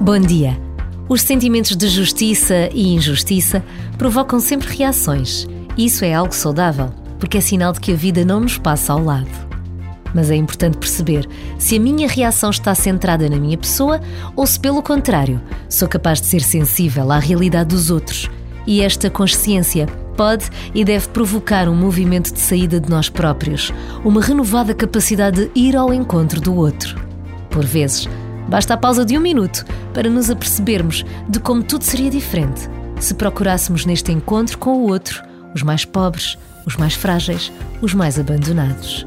Bom dia. Os sentimentos de justiça e injustiça provocam sempre reações. Isso é algo saudável, porque é sinal de que a vida não nos passa ao lado. Mas é importante perceber se a minha reação está centrada na minha pessoa ou se, pelo contrário, sou capaz de ser sensível à realidade dos outros. E esta consciência pode e deve provocar um movimento de saída de nós próprios, uma renovada capacidade de ir ao encontro do outro. Por vezes, Basta a pausa de um minuto para nos apercebermos de como tudo seria diferente se procurássemos neste encontro com o outro os mais pobres, os mais frágeis, os mais abandonados.